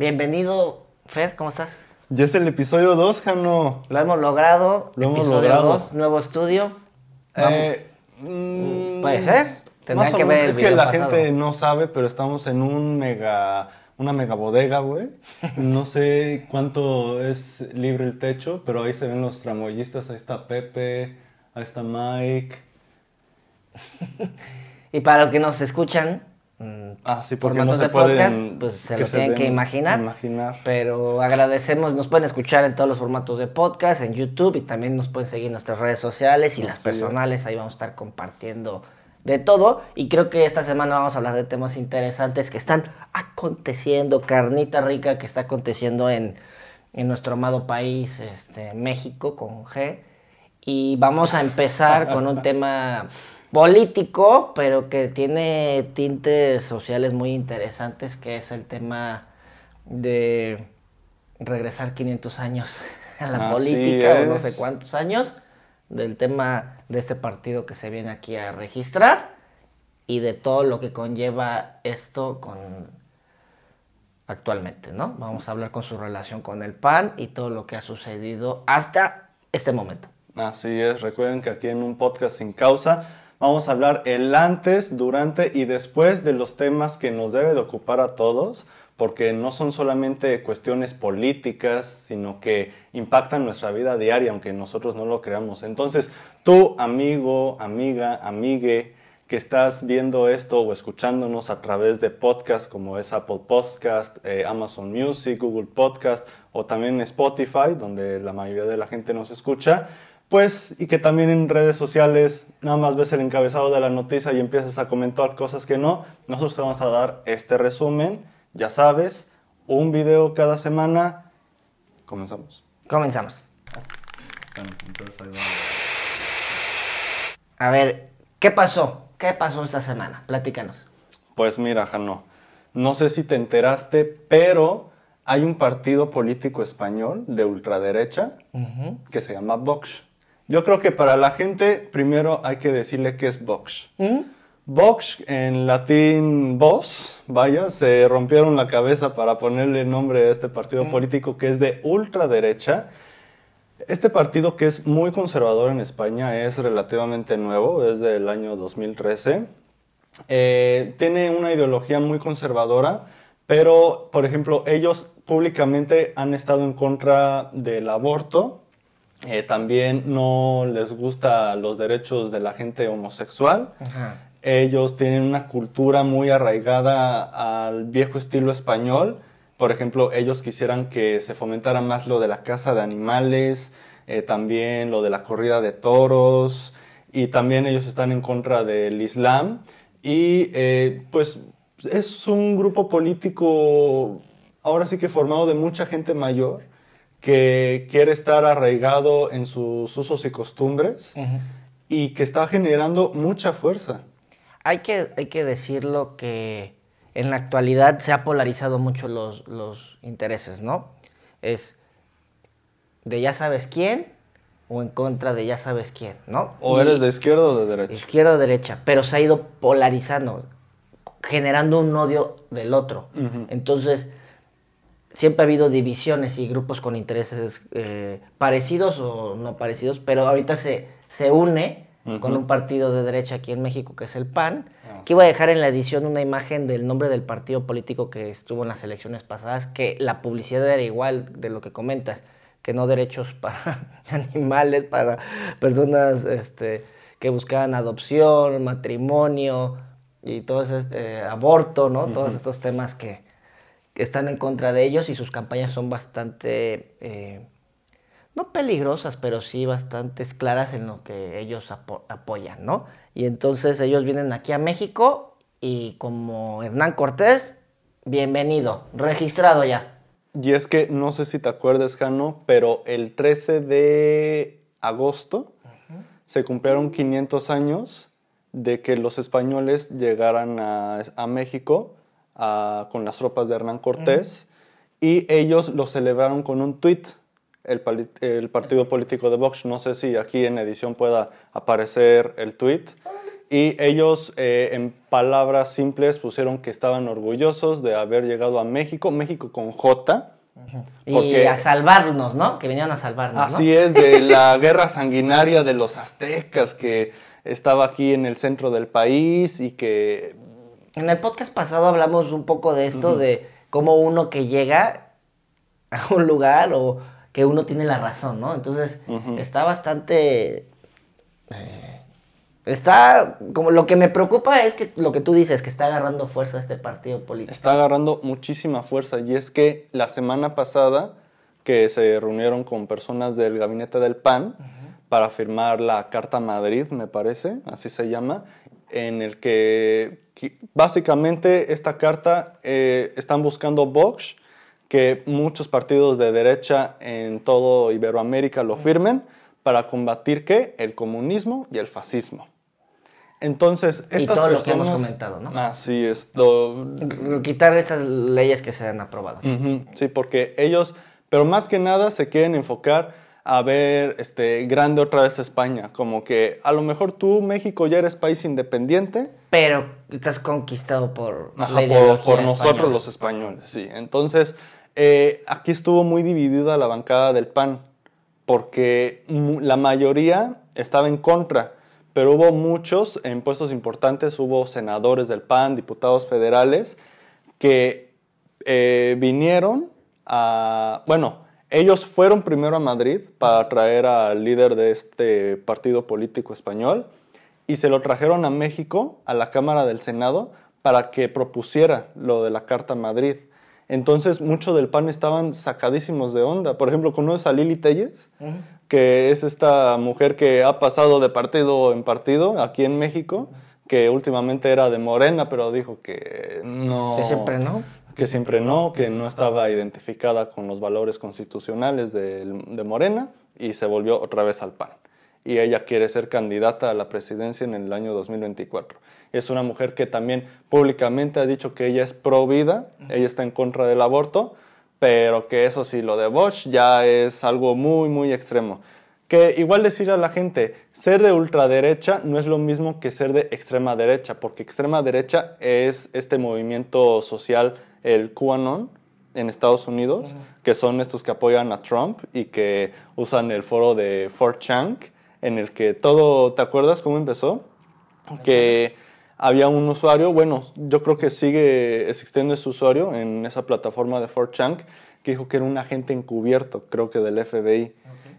Bienvenido, Fer, ¿cómo estás? Ya es el episodio 2, Jano. Lo hemos logrado. Lo hemos episodio logrado. 2, nuevo estudio. Eh, mm, ¿Puede ser? Tendrán que ver el Es que la pasado. gente no sabe, pero estamos en un mega, una mega bodega, güey. No sé cuánto es libre el techo, pero ahí se ven los tramoyistas. Ahí está Pepe, ahí está Mike. Y para los que nos escuchan, mm, Ah, sí, porque formatos no se de podcast, pueden... pues se lo tienen que imaginar. Imaginar. Pero agradecemos, nos pueden escuchar en todos los formatos de podcast, en YouTube y también nos pueden seguir en nuestras redes sociales y las personales. Ahí vamos a estar compartiendo de todo. Y creo que esta semana vamos a hablar de temas interesantes que están aconteciendo, carnita rica que está aconteciendo en, en nuestro amado país, este, México, con G. Y vamos a empezar con un tema político, pero que tiene tintes sociales muy interesantes, que es el tema de regresar 500 años a la Así política, o no sé cuántos años, del tema de este partido que se viene aquí a registrar y de todo lo que conlleva esto con actualmente, ¿no? Vamos a hablar con su relación con el PAN y todo lo que ha sucedido hasta este momento. Así es, recuerden que aquí en un podcast sin causa vamos a hablar el antes, durante y después de los temas que nos debe de ocupar a todos, porque no son solamente cuestiones políticas, sino que impactan nuestra vida diaria, aunque nosotros no lo creamos. Entonces, tú, amigo, amiga, amigue, que estás viendo esto o escuchándonos a través de podcasts como es Apple Podcast, eh, Amazon Music, Google Podcast o también Spotify, donde la mayoría de la gente nos escucha, pues y que también en redes sociales nada más ves el encabezado de la noticia y empiezas a comentar cosas que no, nosotros te vamos a dar este resumen, ya sabes, un video cada semana. Comenzamos. Comenzamos. A ver, ¿qué pasó? ¿Qué pasó esta semana? Platícanos. Pues mira, Jano, no sé si te enteraste, pero hay un partido político español de ultraderecha que se llama Vox. Yo creo que para la gente primero hay que decirle qué es Vox. Vox, en latín vos, vaya, se rompieron la cabeza para ponerle nombre a este partido político que es de ultraderecha. Este partido que es muy conservador en España es relativamente nuevo, es del año 2013. Eh, tiene una ideología muy conservadora, pero, por ejemplo, ellos públicamente han estado en contra del aborto. Eh, también no les gusta los derechos de la gente homosexual. Ajá. Ellos tienen una cultura muy arraigada al viejo estilo español. Por ejemplo, ellos quisieran que se fomentara más lo de la caza de animales, eh, también lo de la corrida de toros, y también ellos están en contra del Islam. Y eh, pues es un grupo político, ahora sí que formado de mucha gente mayor, que quiere estar arraigado en sus usos y costumbres y que está generando mucha fuerza. Hay que, hay que decirlo que en la actualidad se ha polarizado mucho los, los intereses, ¿no? Es de ya sabes quién o en contra de ya sabes quién, ¿no? O Y- eres de izquierda o de derecha. izquierda o derecha, pero se ha ido polarizando, generando un odio del otro. Entonces, siempre ha habido divisiones y grupos con intereses eh, parecidos o no parecidos, pero ahorita se, se une con un partido de derecha aquí en México que es el PAN. Ah. Aquí voy a dejar en la edición una imagen del nombre del partido político que estuvo en las elecciones pasadas, que la publicidad era igual de lo que comentas, que no derechos para animales, para personas este, que buscaban adopción, matrimonio y todo ese eh, aborto, ¿no? Todos estos temas que, que están en contra de ellos y sus campañas son bastante, eh, no peligrosas, pero sí bastante claras en lo que ellos apo- apoyan, ¿no? Y entonces ellos vienen aquí a México y como Hernán Cortés, bienvenido, registrado ya. Y es que no sé si te acuerdas, Jano, pero el 13 de agosto se cumplieron 500 años de que los españoles llegaran a, a México a- con las tropas de Hernán Cortés y ellos lo celebraron con un tuit, el, el partido político de Vox. No sé si aquí en edición pueda aparecer el tuit. y ellos eh, en palabras simples pusieron que estaban orgullosos de haber llegado a México, México con J. Y a salvarnos, ¿no? Que venían a salvarnos. Así es, de la guerra sanguinaria de los aztecas que estaba aquí en el centro del país y que... En el podcast pasado hablamos un poco de esto, de cómo uno que llega a un lugar o que uno tiene la razón, ¿no? Entonces está bastante... Eh, está, como lo que me preocupa es que lo que tú dices, que está agarrando fuerza este partido político. Está agarrando muchísima fuerza y es que la semana pasada que se reunieron con personas del gabinete del PAN para firmar la Carta Madrid, me parece, así se llama, en el que, básicamente esta carta eh, están buscando Vox que muchos partidos de derecha en todo Iberoamérica lo firmen para combatir ¿qué? el comunismo y el fascismo. Entonces, estas y todo lo que hemos comentado, ¿no? Así es. Lo... Quitar esas leyes que se han aprobado. Sí, porque ellos, pero más que nada se quieren enfocar a ver este, grande otra vez España. Como que a lo mejor tú, México, ya eres país independiente. Pero estás conquistado por, por nosotros los españoles, sí. Entonces, eh, aquí estuvo muy dividida la bancada del PAN, porque la mayoría estaba en contra, pero hubo muchos en puestos importantes, hubo senadores del PAN, diputados federales, que eh, vinieron a, bueno, ellos fueron primero a Madrid para traer al líder de este partido político español y se lo trajeron a México, a la Cámara del Senado, para que propusiera lo de la Carta Madrid. Entonces, muchos del PAN estaban sacadísimos de onda. Por ejemplo, ¿conoces a Lili Telles? Que es esta mujer que ha pasado de partido en partido aquí en México, que últimamente era de Morena, pero dijo que no. Que siempre no. Que siempre no, que no estaba identificada con los valores constitucionales de, de Morena y se volvió otra vez al PAN. Y ella quiere ser candidata a la presidencia en el año 2024 es una mujer que también públicamente ha dicho que ella es pro vida, ella está en contra del aborto, pero que eso sí, lo de Bosch ya es algo muy, muy extremo. Que igual decir a la gente, ser de ultraderecha no es lo mismo que ser de extrema derecha, porque extrema derecha es este movimiento social, el QAnon, en Estados Unidos, que son estos que apoyan a Trump y que usan el foro de 4chan, en el que todo, ¿te acuerdas cómo empezó? Que había un usuario, bueno, yo creo que sigue existiendo ese usuario en esa plataforma de 4chan, que dijo que era un agente encubierto, creo que del FBI,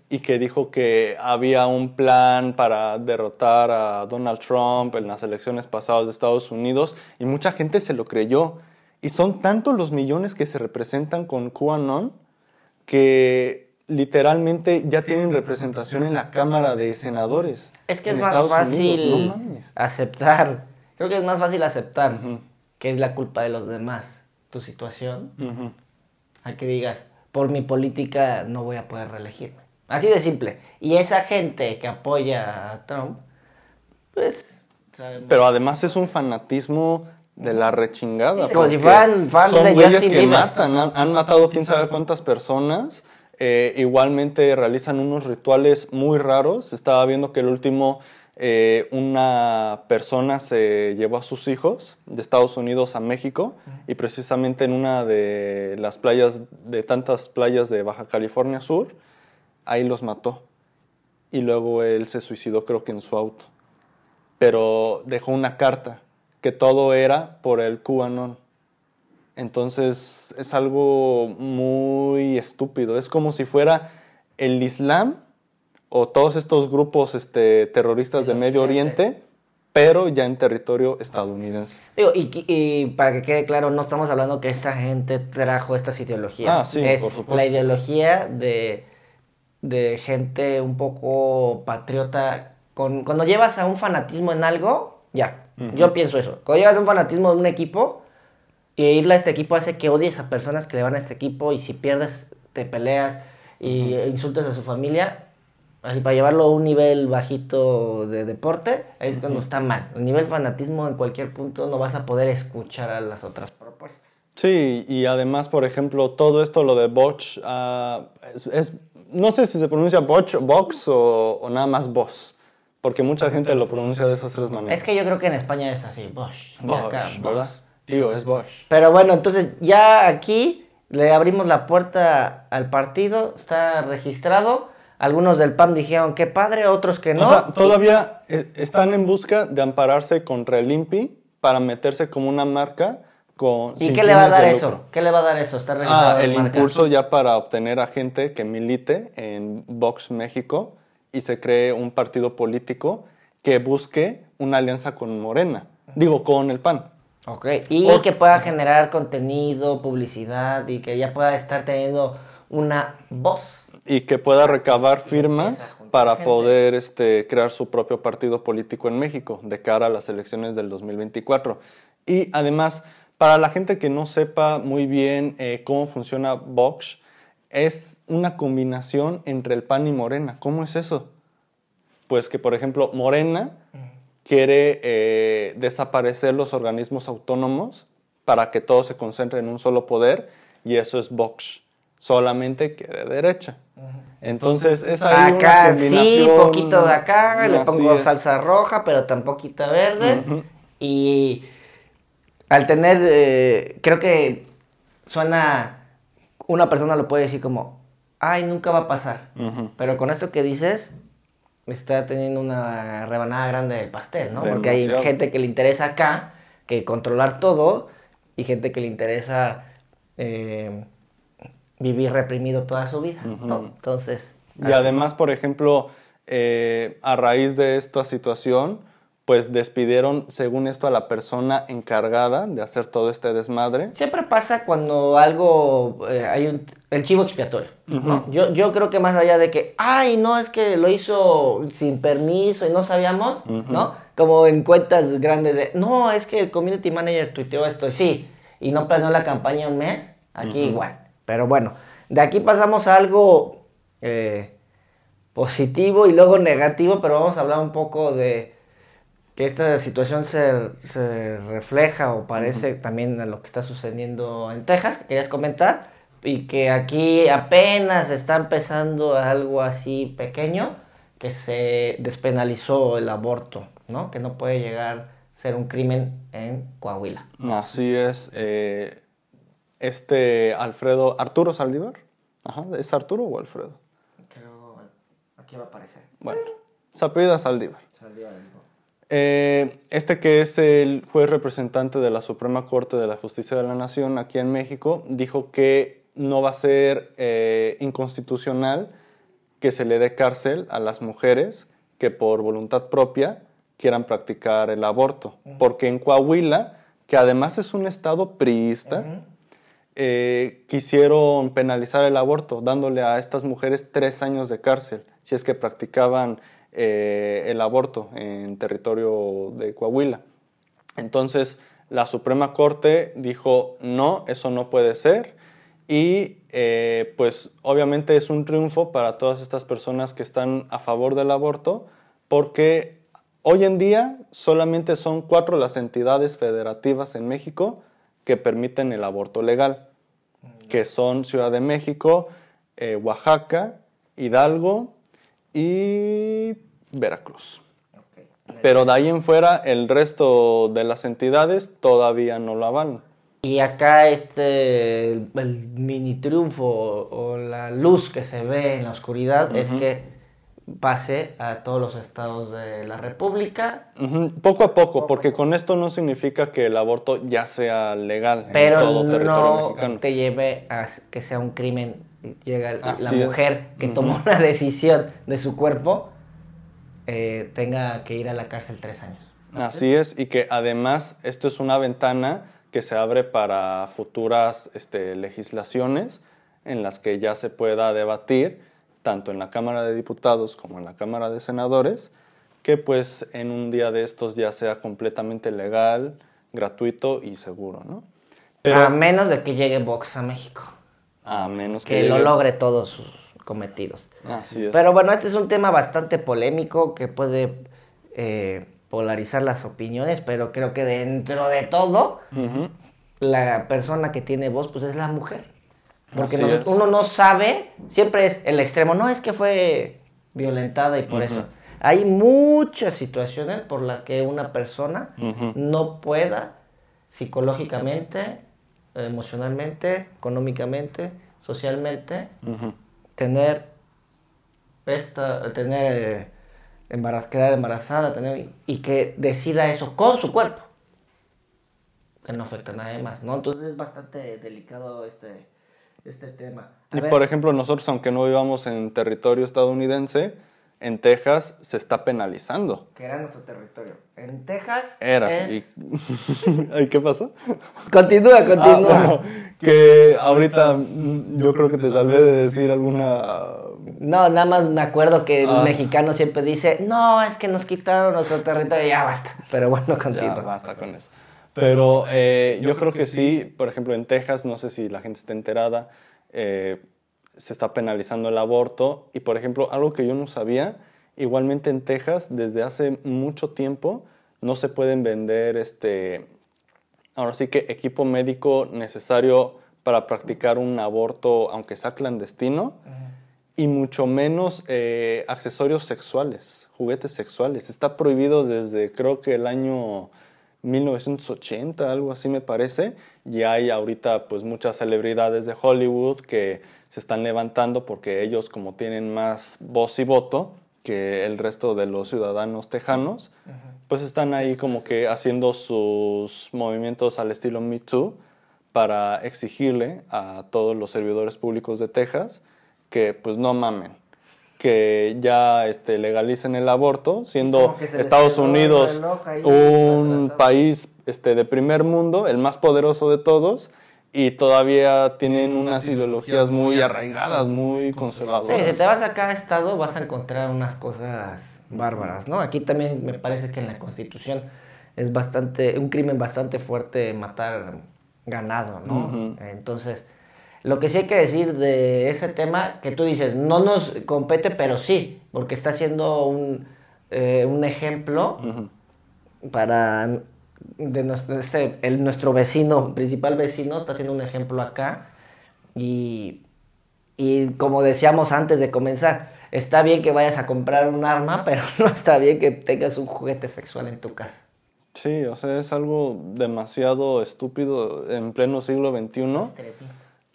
y que dijo que había un plan para derrotar a Donald Trump en las elecciones pasadas de Estados Unidos, y mucha gente se lo creyó. Y son tantos los millones que se representan con QAnon que literalmente ya tienen representación en la Cámara de Senadores. Es que es más fácil aceptar Creo que es más fácil aceptar que es la culpa de los demás tu situación a que digas, por mi política no voy a poder reelegirme. Así de simple. Y esa gente que apoya a Trump, pues... Pero además es un fanatismo de la rechingada. como si fueran fans son de Justin que matan, han, matado quién sabe cuántas personas. Eh, igualmente realizan unos rituales muy raros. Estaba viendo que el último eh, una persona se llevó a sus hijos de Estados Unidos a México y precisamente en una de las playas, de tantas playas de Baja California Sur, ahí los mató. Y luego él se suicidó creo que en su auto. Pero dejó una carta que todo era por el QAnon. Entonces es algo muy estúpido. Es como si fuera el Islam o todos estos grupos este, terroristas de Medio Oriente, pero ya en territorio estadounidense. Digo, y, para que quede claro, no estamos hablando que esta gente trajo estas ideologías. Ah, sí, es por supuesto. La ideología de, de gente un poco patriota. Con, cuando llevas a un fanatismo en algo, ya, yo pienso eso. Cuando llevas a un fanatismo en un equipo, y irle a este equipo hace que odies a personas que le van a este equipo, y si pierdes, te peleas y insultas a su familia, así para llevarlo a un nivel bajito de deporte, es cuando está mal. El nivel fanatismo en cualquier punto no vas a poder escuchar a las otras propuestas. Sí, y además, por ejemplo, todo esto, lo de Botch, ah, es, no sé si se pronuncia Botch, Box o, nada más Boss, Porque mucha gente lo pronuncia de esas tres maneras. Es que yo creo que en España es así, Bosch. y acá, Bosch, ¿verdad? Tío, es Bosch. Pero bueno, entonces ya aquí le abrimos la puerta al partido, está registrado. Algunos del PAN dijeron qué padre, otros que no. O sea, todavía eh, están en busca de ampararse contra el INPI para meterse como una marca con... ¿Y qué le va a dar eso? ¿Qué le va a dar eso? Está registrado Ah, el marca. impulso ya para obtener a gente que milite en Vox México y se cree un partido político que busque una alianza con Morena. Digo, con el PAN. Ok, y O- que pueda generar contenido, publicidad y que ya pueda estar teniendo una voz. Y que pueda recabar firmas para poder este, crear su propio partido político en México de cara a las elecciones del 2024. Y además, para la gente que no sepa muy bien eh, cómo funciona Vox, es una combinación entre el PAN y Morena. ¿Cómo es eso? Pues que, por ejemplo, Morena quiere eh, desaparecer los organismos autónomos para que todo se concentre en un solo poder y eso es Vox, solamente que de derecha. Entonces es ahí acá una sí, combinación. poquito de acá, le pongo es. salsa roja, pero tan poquita verde. Y al tener, eh, creo que suena, una persona lo puede decir como, ay, nunca va a pasar. Pero con esto que dices, está teniendo una rebanada grande del pastel, ¿no? Porque hay gente que le interesa acá, que controlar todo, y gente que le interesa eh, vivir reprimido toda su vida. Entonces... Y así. además, por ejemplo, eh, a raíz de esta situación, pues despidieron, según esto, a la persona encargada de hacer todo este desmadre. Siempre pasa cuando algo, eh, hay un, el chivo expiatorio, ¿no? yo, yo creo que más allá de que, ay, no, es que lo hizo sin permiso y no sabíamos, ¿no? Como en cuentas grandes de, no, es que el community manager tuiteó esto, sí, y no planeó la campaña un mes, aquí igual. Pero bueno, de aquí pasamos a algo eh, positivo y luego negativo, pero vamos a hablar un poco de que esta situación se, se refleja o parece también a lo que está sucediendo en Texas, que querías comentar, y que aquí apenas está empezando algo así pequeño, que se despenalizó el aborto, ¿no? Que no puede llegar a ser un crimen en Coahuila. Así es. eh, este Alfredo, Arturo Saldívar. Ajá, ¿es Arturo o Alfredo? Creo, aquí va a aparecer. Bueno, se apellida Saldívar. Eh, este que es el juez representante de la Suprema Corte de la Justicia de la Nación aquí en México, dijo que no va a ser eh, inconstitucional que se le dé cárcel a las mujeres que por voluntad propia quieran practicar el aborto. Porque en Coahuila, que además es un estado priista, eh, quisieron penalizar el aborto, dándole a estas mujeres tres años de cárcel si es que practicaban eh, el aborto en territorio de Coahuila. Entonces, la Suprema Corte dijo, no, eso no puede ser. Y eh, pues obviamente es un triunfo para todas estas personas que están a favor del aborto, porque hoy en día solamente son cuatro las entidades federativas en México que permiten el aborto legal, que son Ciudad de México, eh, Oaxaca, Hidalgo y Veracruz. Pero de ahí en fuera, el resto de las entidades todavía no lo avalan. Y acá este, el, el mini triunfo o, o la luz que se ve en la oscuridad es que pase a todos los estados de la República, Poco a poco, porque con esto no significa que el aborto ya sea legal en todo territorio no mexicano. te lleve a que sea un crimen. Llega la Así es. mujer que tomó una decisión de su cuerpo, eh, tenga que ir a la cárcel tres años. Así es, y que además esto es una ventana que se abre para futuras este, legislaciones en las que ya se pueda debatir, tanto en la Cámara de Diputados como en la Cámara de Senadores, que pues en un día de estos ya sea completamente legal, gratuito y seguro, ¿no? a menos de que llegue Vox a México, a menos que, que lo logre todos sus cometidos. Así es. Pero bueno, este es un tema bastante polémico que puede eh, polarizar las opiniones, pero creo que dentro de todo, la persona que tiene voz, pues es la mujer. Porque uno no sabe, siempre es el extremo, no es que fue violentada y por eso. Hay muchas situaciones por las que una persona no pueda psicológicamente, emocionalmente, económicamente, socialmente, tener esta, tener eh, embaraz- quedar embarazada, tener y que decida eso con su cuerpo, que no afecta a nadie más, ¿no? Entonces es bastante delicado este, este tema. A Y ver, por ejemplo, nosotros, aunque no vivamos en territorio estadounidense, en Texas se está penalizando. que era nuestro territorio. En Texas Era. es... y- ¿Qué pasó? Continúa, Ah, continúa. bueno, que ahorita yo creo que te salvé de decir alguna... No, nada más me acuerdo que Ah. el mexicano siempre dice, no, es que nos quitaron nuestro territorio, ya basta. Pero bueno, Ya, continúa. basta con eso. Pero eh, yo creo que sí, por ejemplo, en Texas, no sé si la gente está enterada, eh, se está penalizando el aborto. Y, por ejemplo, algo que yo no sabía, igualmente en Texas, desde hace mucho tiempo, no se pueden vender, este, ahora sí que equipo médico necesario para practicar un aborto, aunque sea clandestino, y mucho menos eh, accesorios sexuales, juguetes sexuales. Está prohibido desde creo que el año 1980, algo así me parece. Y hay ahorita pues muchas celebridades de Hollywood que se están levantando porque ellos como tienen más voz y voto que el resto de los ciudadanos tejanos, pues están ahí como que haciendo sus movimientos al estilo Me Too para exigirle a todos los servidores públicos de Texas que pues no mamen, que ya este, legalicen el aborto, siendo Estados Unidos un país este, de primer mundo, el más poderoso de todos, y todavía tienen unas ideologías muy arraigadas, muy Sí, conservadoras. si te vas a cada estado vas a encontrar unas cosas bárbaras, ¿no? Aquí también me parece que en la Constitución es bastante, un crimen bastante fuerte matar ganado, ¿no? Entonces, lo que sí hay que decir de ese tema, que tú dices, no nos compete, pero sí, porque está siendo un, eh, un ejemplo para de nuestro, este, el, nuestro vecino, principal vecino, está haciendo un ejemplo acá. Y, y como decíamos antes de comenzar, está bien que vayas a comprar un arma, pero no está bien que tengas un juguete sexual en tu casa. Sí, o sea, es algo demasiado estúpido en pleno siglo XXI.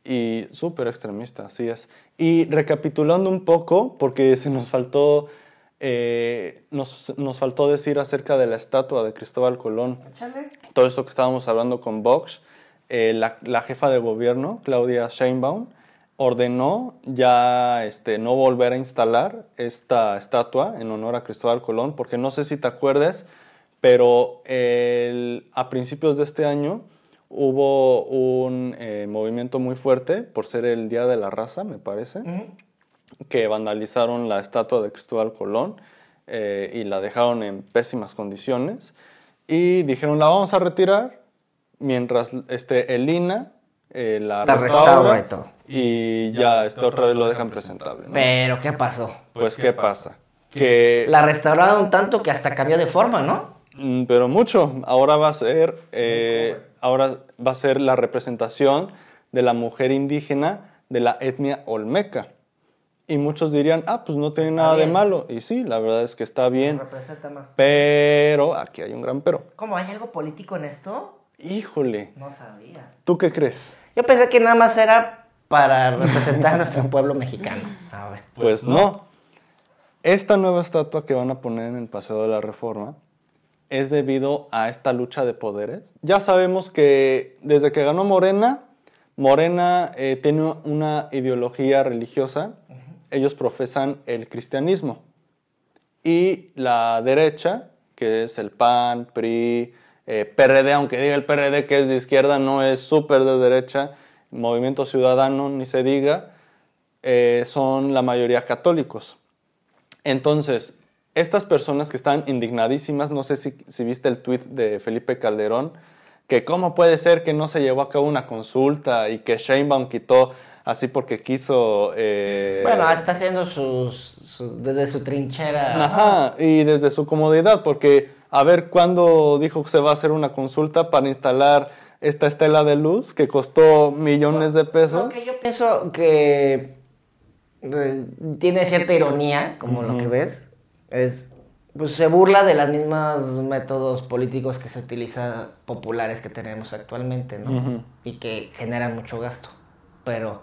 Y súper extremista, así es. Y recapitulando un poco, porque se nos faltó, eh, nos, nos faltó decir acerca de la estatua de Cristóbal Colón. Todo esto que estábamos hablando con Vox, eh, la, la jefa de gobierno, Claudia Sheinbaum, ordenó ya este, no volver a instalar esta estatua en honor a Cristóbal Colón, porque no sé si te acuerdas, pero el- a principios de este año hubo un eh, movimiento muy fuerte por ser el Día de la Raza, me parece que vandalizaron la estatua de Cristóbal Colón eh, y la dejaron en pésimas condiciones y dijeron la vamos a retirar mientras este, el INA eh, la, La restaura restaura y todo. y ya este, otra vez lo dejan presentable. ¿no? Pero, ¿qué pasó? Pues, ¿qué pasa? Que, La restauraron tanto que hasta cambió de forma, ¿no? Mm, pero mucho. Ahora va a ser, eh, ahora va a ser la representación de la mujer indígena de la etnia olmeca. Y muchos dirían, ah, pues no tiene Está nada de malo. Y sí, la verdad es que está bien. Representa más. Pero aquí hay un gran pero. ¿Cómo? ¿Hay algo político en esto? Híjole, No sabía. ¿tú qué crees? Yo pensé que nada más era para representar a nuestro pueblo mexicano. A ver. Pues no. Esta nueva estatua que van a poner en el Paseo de la Reforma es debido a esta lucha de poderes. Ya sabemos que desde que ganó Morena, Morena eh, tiene una ideología religiosa. Ellos profesan el cristianismo. Y la derecha, que es el PAN, PRI, eh, PRD, aunque diga el PRD que es de izquierda, no es súper de derecha, Movimiento Ciudadano, ni se diga, eh, son la mayoría católicos. Entonces, estas personas que están indignadísimas, no sé si, si viste el tuit de Felipe Calderón, que cómo puede ser que no se llevó a cabo una consulta y que Sheinbaum quitó así porque quiso... eh, Bueno, está haciendo sus, sus- desde su trinchera. Ajá, y desde su comodidad, porque a ver cuándo dijo que se va a hacer una consulta para instalar esta estela de luz que costó millones de pesos. Lo que yo pienso que eh, tiene cierta ironía, como lo que ves, es pues se burla de los mismos métodos políticos que se utilizan populares que tenemos actualmente, ¿no? Y que generan mucho gasto. Pero,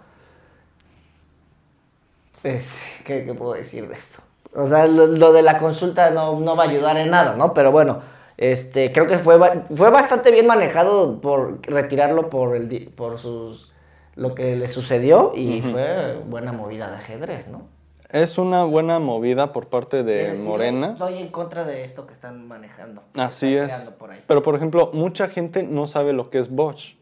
pues, ¿qué, puedo decir de esto? O sea, lo, de la consulta no, no, va a ayudar en nada, ¿no? Pero bueno, este, creo que fue, fue bastante bien manejado por retirarlo por, el, por sus, lo que le sucedió y fue buena movida de ajedrez, ¿no? Es una buena movida por parte de Morena. Estoy en contra de esto que están manejando. Así es. Pero, por ejemplo, mucha gente no sabe lo que es Bosch.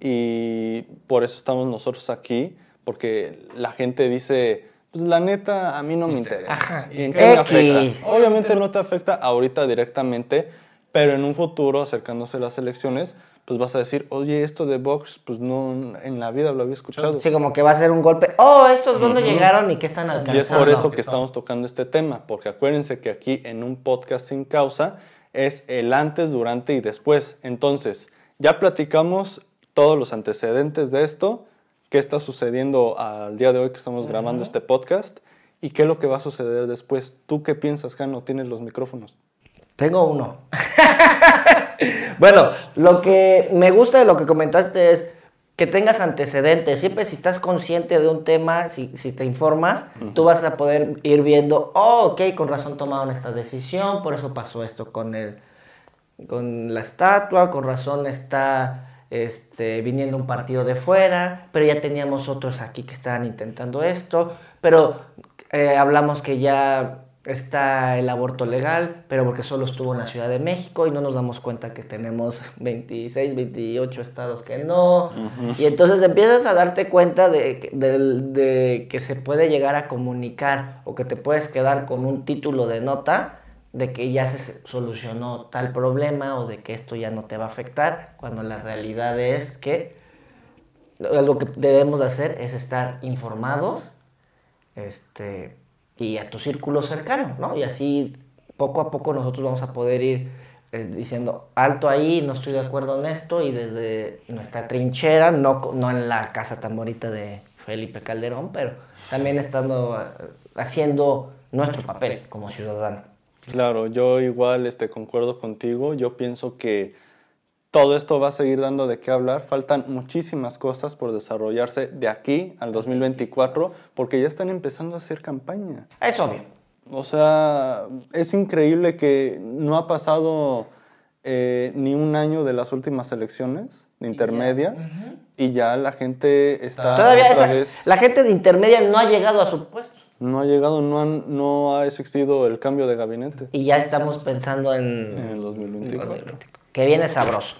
Y por eso estamos nosotros aquí, porque la gente dice, pues la neta, a mí no me interesa. ¿Y en qué me afecta? Obviamente no te afecta ahorita directamente, pero en un futuro, acercándose a las elecciones, pues vas a decir, oye, esto de Vox, pues no, en la vida lo había escuchado. Sí, como que va a ser un golpe, oh, ¿estos dónde llegaron y qué están alcanzando? Y es por eso que estamos tocando este tema, porque acuérdense que aquí en un podcast sin causa es el antes, durante y después. Entonces, ya platicamos todos los antecedentes de esto, qué está sucediendo al día de hoy que estamos grabando este podcast y qué es lo que va a suceder después. ¿Tú qué piensas, Jano? Tienes los micrófonos. Tengo uno. bueno, lo que me gusta de lo que comentaste es que tengas antecedentes. Siempre si estás consciente de un tema, si, te informas, tú vas a poder ir viendo, oh, ok, con razón tomaron esta decisión, por eso pasó esto con, el, con la estatua, con razón está este, viniendo un partido de fuera, pero ya teníamos otros aquí que estaban intentando esto, pero eh, hablamos que ya está el aborto legal, pero porque solo estuvo en la Ciudad de México y no nos damos cuenta que tenemos 26, 28 estados que no. Y entonces empiezas a darte cuenta de, de, que se puede llegar a comunicar o que te puedes quedar con un título de nota de que ya se solucionó tal problema o de que esto ya no te va a afectar, cuando la realidad es que lo que debemos hacer es estar informados, este, y a tu círculo cercano, ¿no? Y así poco a poco nosotros vamos a poder ir eh, diciendo, alto ahí, no estoy de acuerdo en esto, y desde nuestra trinchera, no, no en la casa tan bonita de Felipe Calderón, pero también estando eh, haciendo nuestro papel como ciudadano. Claro, yo igual este, concuerdo contigo, yo pienso que todo esto va a seguir dando de qué hablar. Faltan muchísimas cosas por desarrollarse de aquí al 2024 porque ya están empezando a hacer campaña. Es obvio. O sea, es increíble que no ha pasado eh, ni un año de las últimas elecciones intermedias y ya, la gente está... Todavía la gente de intermedia no ha llegado a su puesto. No ha llegado, no, no ha existido el cambio de gabinete. Y ya estamos pensando en... En el 2024 que viene sabroso.